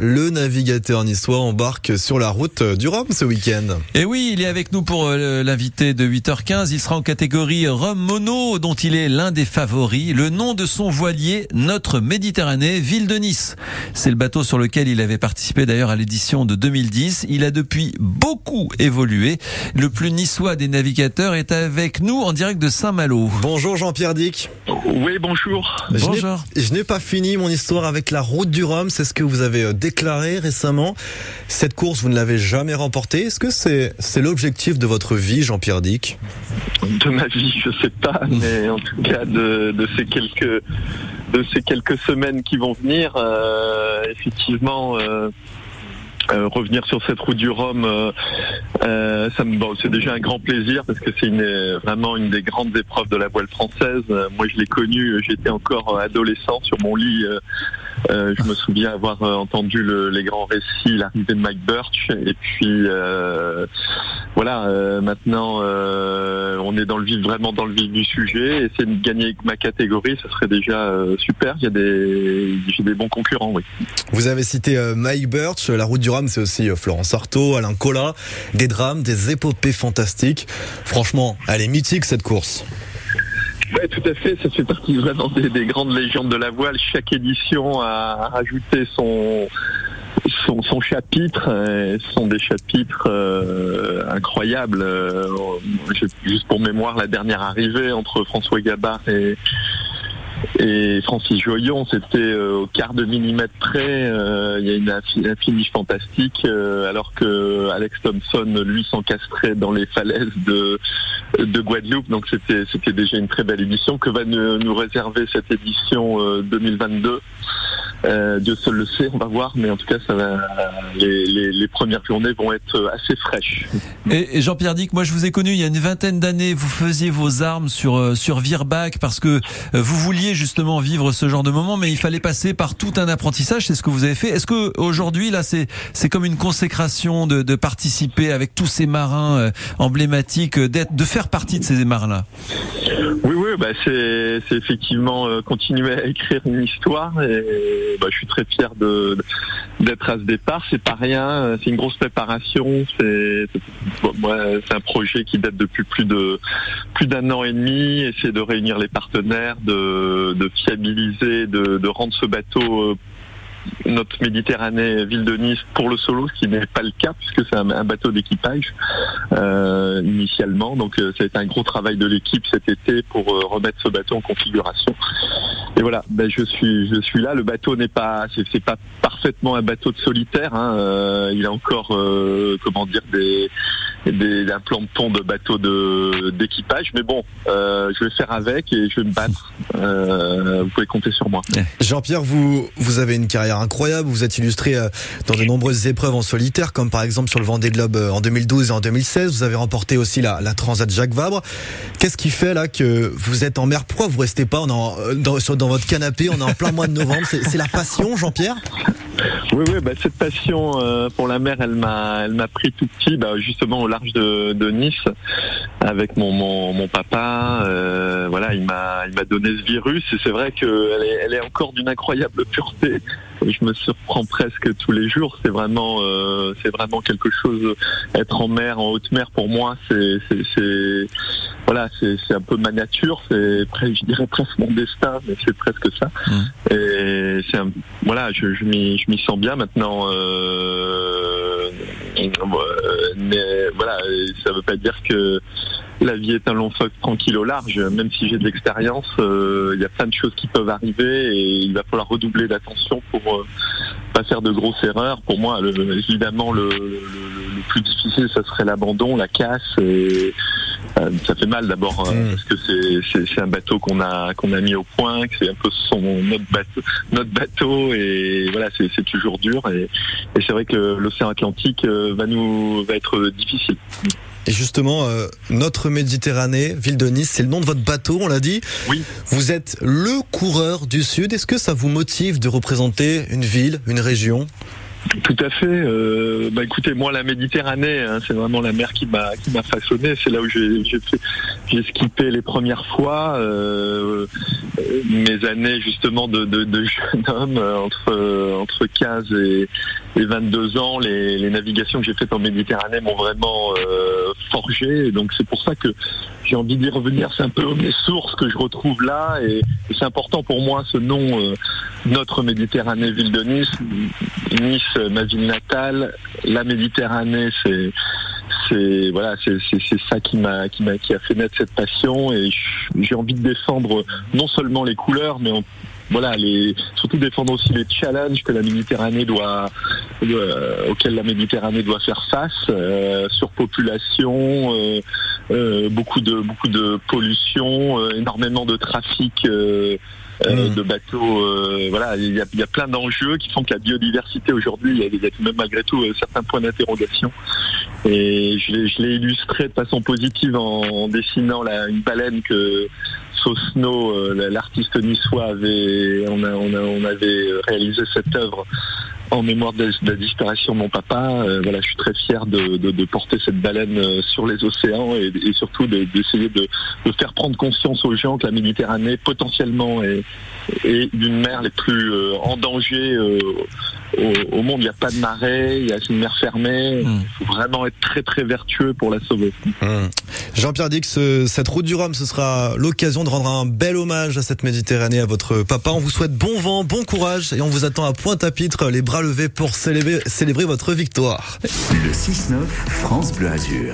Le navigateur niçois, embarque sur la route du Rhum ce week-end. Et oui, il est avec nous pour euh, l'invité de 8h15. Il sera en catégorie Rhum Mono, dont il est l'un des favoris. Le nom de son voilier, Notre Méditerranée, ville de Nice. C'est le bateau sur lequel il avait participé d'ailleurs à l'édition de 2010. Il a depuis beaucoup évolué. Le plus niçois des navigateurs est avec nous en direct de Saint-Malo. Bonjour Jean-Pierre Dick. Oui, bonjour. Bonjour. Je n'ai pas fini mon histoire avec la route du Rhum. C'est ce que vous avez euh, déclaré récemment. Cette course, vous ne l'avez jamais remportée. Est-ce que c'est l'objectif de votre vie, Jean-Pierre Dick De ma vie, je sais pas, mais en tout cas de, de ces quelques de ces quelques semaines qui vont venir, euh, effectivement. Euh, euh, revenir sur cette route du Rhum, euh, euh, ça me, bon, c'est déjà un grand plaisir parce que c'est une, vraiment une des grandes épreuves de la voile française. Moi, je l'ai connue, j'étais encore adolescent sur mon lit. Euh, je me souviens avoir entendu le, les grands récits, l'arrivée de Mike Birch, et puis voilà. maintenant, on est dans le vif, vraiment dans le vif du sujet. Essayer de gagner ma catégorie, ce serait déjà super. Il y a des, j'ai des bons concurrents, oui. Vous avez cité Mike Birch, la route du Rhum, c'est aussi Florence Artaud, Alain Collat, des drames, des épopées fantastiques. Franchement, elle est mythique cette course. Oui, tout à fait. Ça fait partie vraiment des, des, grandes légendes de la voile. Chaque édition a rajouté son son, son chapitre. Ce sont des chapitres euh, incroyables. Euh, juste pour mémoire, la dernière arrivée entre François Gabard et Francis Joyon, c'était euh, au quart de millimètre près. Euh, il y a une, un finish fantastique, euh, alors que Alex Thompson, lui, s'encastrait dans les falaises de, de Guadeloupe. Donc c'était c'était déjà une très belle édition. Que va nous, nous réserver cette édition 2022 euh, Dieu seul le sait, on va voir, mais en tout cas, ça va, les, les, les premières journées vont être assez fraîches. Et, et Jean-Pierre Dick, moi je vous ai connu il y a une vingtaine d'années, vous faisiez vos armes sur, sur Virbach parce que vous vouliez justement vivre ce genre de moment, mais il fallait passer par tout un apprentissage, c'est ce que vous avez fait. Est-ce que aujourd'hui, là, c'est, c'est comme une consécration de, de participer avec tous ces marins euh, emblématiques, d'être, de faire partie de ces marins-là? Bah c'est, effectivement euh, continuer à écrire une histoire et bah, je suis très fier de, d'être à ce départ. C'est pas rien, c'est une grosse préparation. C'est, c'est un projet qui date depuis plus de plus d'un an et demi. Essayer de réunir les partenaires, de, de fiabiliser, de, de rendre ce bateau notre Méditerranée ville de Nice pour le solo, ce qui n'est pas le cas puisque c'est un, bateau d'équipage euh, initialement. Donc euh, ça a été un gros travail de l'équipe cet été pour euh, remettre ce bateau en configuration. Et voilà, ben, je suis là. Le bateau n'est pas c'est pas parfaitement un bateau de solitaire. Hein. Il a encore comment dire des des, un plan de bateau de d'équipage. Mais bon, euh, je vais faire avec et je vais me battre. Euh, vous pouvez compter sur moi. Jean-Pierre, vous vous avez une carrière incroyable. Vous êtes illustré euh, dans de nombreuses épreuves en solitaire, comme par exemple sur le Vendée Globe en 2012 et en 2016. Vous avez remporté aussi la, la Transat Jacques Vabre. Qu'est-ce qui fait là que vous êtes en mer Pourquoi vous restez pas dans, dans votre canapé On est en plein mois de novembre. C'est la passion, Jean-Pierre? Oui, oui, bah, cette passion euh, pour la mer, elle m'a, elle m'a pris tout petit, bah, justement au large de, de Nice, avec mon mon, mon papa. Euh, voilà, il m'a, il m'a donné ce virus et c'est vrai qu'elle est, elle est encore d'une incroyable pureté. Et je me surprends presque tous les jours. C'est vraiment, euh, c'est vraiment quelque chose. Être en mer, en haute mer, pour moi, c'est, c'est, c'est voilà, c'est, c'est un peu ma nature. C'est, je dirais presque mon destin, mais c'est presque ça. Mmh. Et voilà, je, je m'y, sens bien maintenant. Euh, mais voilà, ça veut pas dire que la vie est un long fleuve tranquille au large. Même si j'ai de l'expérience, euh, il y a plein de choses qui peuvent arriver et il va falloir redoubler d'attention pour euh, pas faire de grosses erreurs. Pour moi, évidemment, le, le, plus difficile, ça serait l'abandon, la casse. Euh, ça fait mal d'abord mmh. parce que c'est un bateau qu'on a qu'on a mis au point, que c'est un peu son notre bateau, notre bateau et voilà, c'est toujours dur et, et c'est vrai que l'océan Atlantique va nous va être difficile. Et justement, euh, notre Méditerranée, ville de Nice, c'est le nom de votre bateau, on l'a dit. Oui. Vous êtes le coureur du Sud. Est-ce que ça vous motive de représenter une ville, une région? Tout à fait. Euh, bah écoutez, moi la Méditerranée, hein, c'est vraiment la mer qui m'a qui m'a façonné. C'est là où j'ai j'ai skippé les premières fois. Euh, mes années justement de, de, de jeune homme euh, entre entre 15 et, et 22 ans, les, les navigations que j'ai faites en Méditerranée m'ont vraiment euh, forgé. Donc c'est pour ça que j'ai envie d'y revenir. C'est un peu mes sources que je retrouve là, et, c'est important pour moi ce nom, euh, notre Méditerranée, ville de Nice. Nice, ma ville natale. La Méditerranée, c'est c'est voilà, c'est ça qui m'a qui m'a qui a fait naître cette passion et j'ai envie de défendre non seulement les couleurs, mais voilà, les, surtout défendre aussi les challenges que la Méditerranée doit, euh, auxquels la Méditerranée doit faire face, euh, surpopulation, euh, euh, beaucoup de beaucoup de pollution, euh, énormément de trafic. Euh, euh, Mm. de bateaux, euh, voilà, il y a, il y a plein d'enjeux qui font que la biodiversité aujourd'hui, il y a, même malgré tout euh, certains points d'interrogation. Et je l'ai, je l'ai illustré de façon positive en, en dessinant la, une baleine que Sosno, euh, la- l'artiste niçois, avait, on, a, on, a, on avait réalisé cette œuvre en mémoire de, la disparition de mon papa. Euh, voilà, je suis très fier de, de, de porter cette baleine euh, sur les océans et, surtout de- d'essayer de, faire prendre conscience aux gens que la Méditerranée potentiellement est, est d'une mer les plus euh, en danger au, au monde. Il n'y a pas de marée, il y a une mer fermée. Mm. Il faut vraiment être très très vertueux pour la sauver. Hum. Jean-Pierre Dix, euh, cette route du Rhum, ce sera l'occasion de rendre un bel hommage à cette Méditerranée, à votre papa. On vous souhaite bon vent, bon courage et on vous attend à Pointe-à-Pitre, les bras levés pour célébrer, célébrer votre victoire. Le 6-9, France Bleu Azur.